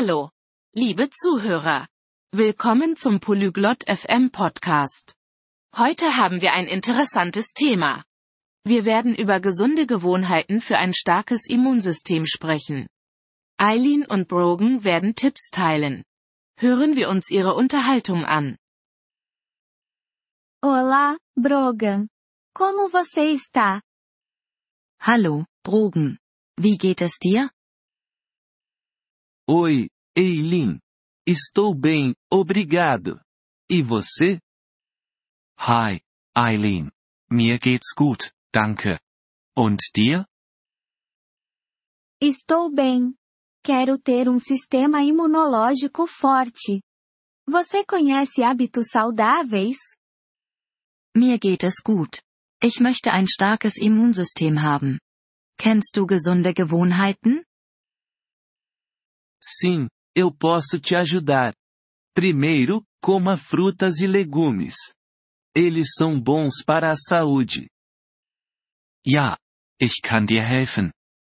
Hallo, liebe Zuhörer. Willkommen zum Polyglot FM Podcast. Heute haben wir ein interessantes Thema. Wir werden über gesunde Gewohnheiten für ein starkes Immunsystem sprechen. Eileen und Brogan werden Tipps teilen. Hören wir uns ihre Unterhaltung an. Olá, Brogan. Como você está? Hallo, Brogan. Wie geht es dir? Oi, Eileen. Estou bem, obrigado. E você? Hi, Eileen. Mir geht's gut, danke. Und dir? Estou bem. Quero ter um sistema imunológico forte. Você conhece hábitos saudáveis? Mir geht es gut. Ich möchte ein starkes Immunsystem haben. Kennst du gesunde Gewohnheiten? Sim, eu posso te ajudar. Primeiro, coma frutas e legumes. Eles são bons para a saúde. Ja, ich kann dir helfen.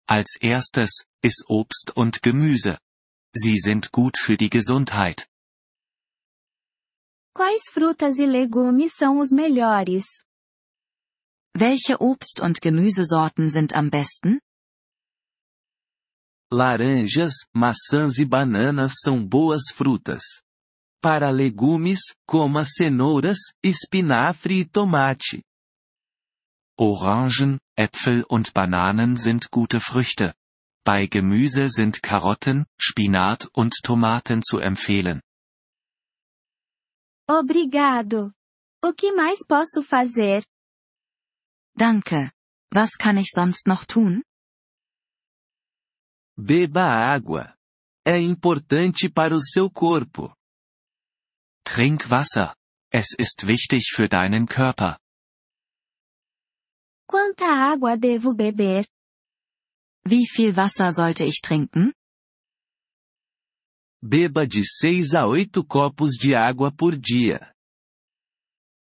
Als erstes, iss Obst und Gemüse. Sie sind gut für die Gesundheit. Quais frutas e legumes são os melhores? Welche Obst- und Gemüsesorten sind am besten? Laranjas, maçãs e bananas são boas frutas. Para legumes, coma cenouras, espinafre e tomate. Orangen, Äpfel und Bananen sind gute Früchte. Bei Gemüse sind Karotten, Spinat und Tomaten zu empfehlen. Obrigado. O que mais posso fazer? Danke. Was kann ich sonst noch tun? Beba água. É importante para o seu corpo. Trink Wasser. Es ist wichtig für deinen Körper. Quanta água devo beber? Wie viel Wasser sollte ich trinken? Beba de 6 a 8 copos de água por dia.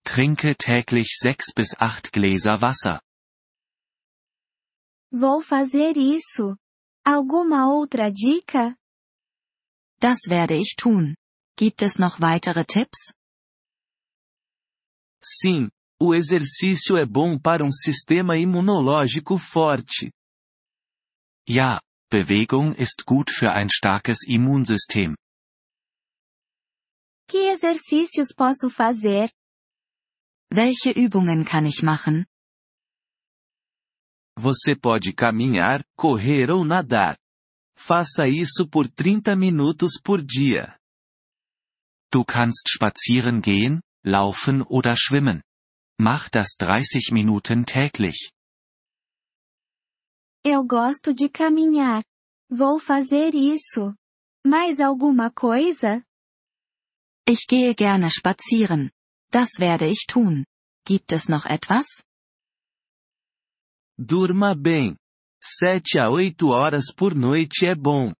Trinke täglich sechs bis acht Gläser Wasser. Vou fazer isso. Alguma outra dica? Das werde ich tun. Gibt es noch weitere Tipps? Sim, o exercício é bom para um sistema imunológico forte. Ja, Bewegung ist gut für ein starkes Immunsystem. Que exercícios posso fazer? Welche Übungen kann ich machen? Você pode caminhar, correr ou nadar. Faça isso por 30 minutos por dia. Du kannst spazieren gehen, laufen oder schwimmen. Mach das 30 Minuten täglich. Eu gosto de caminhar. Vou fazer isso. Mais alguma coisa? Ich gehe gerne spazieren. Das werde ich tun. Gibt es noch etwas? Durma bem. 7 a 8 horas por noite é bom.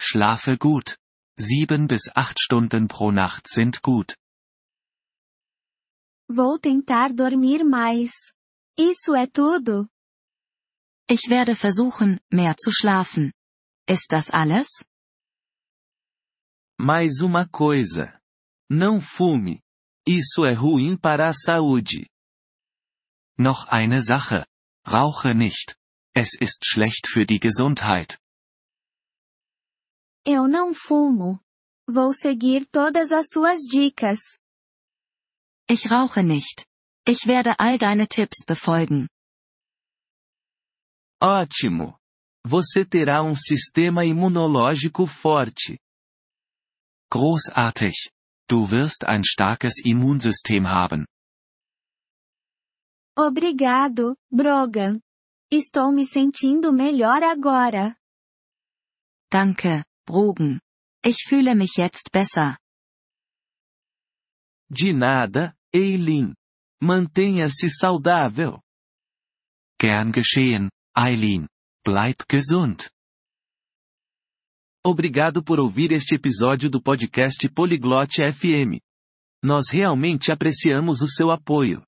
Schlafe gut. Sieben bis acht Stunden pro Nacht sind gut. Vou tentar dormir mais. Isso é tudo? Ich werde versuchen, mehr zu schlafen. Ist das alles? Mais uma coisa. Não fume. Isso é ruim para a saúde. Noch eine Sache. Rauche nicht. Es ist schlecht für die Gesundheit. Eu não fumo. Vou seguir todas as suas dicas. Ich rauche nicht. Ich werde all deine Tipps befolgen. Ótimo! Você terá um sistema imunológico forte. Großartig. Du wirst ein starkes Immunsystem haben. Obrigado, Brogan. Estou me sentindo melhor agora. Danke, Brogan. Ich fühle mich jetzt besser. De nada, Eileen. Mantenha-se saudável. Gern geschehen, Eileen. Bleib gesund. Obrigado por ouvir este episódio do podcast Poliglote FM. Nós realmente apreciamos o seu apoio.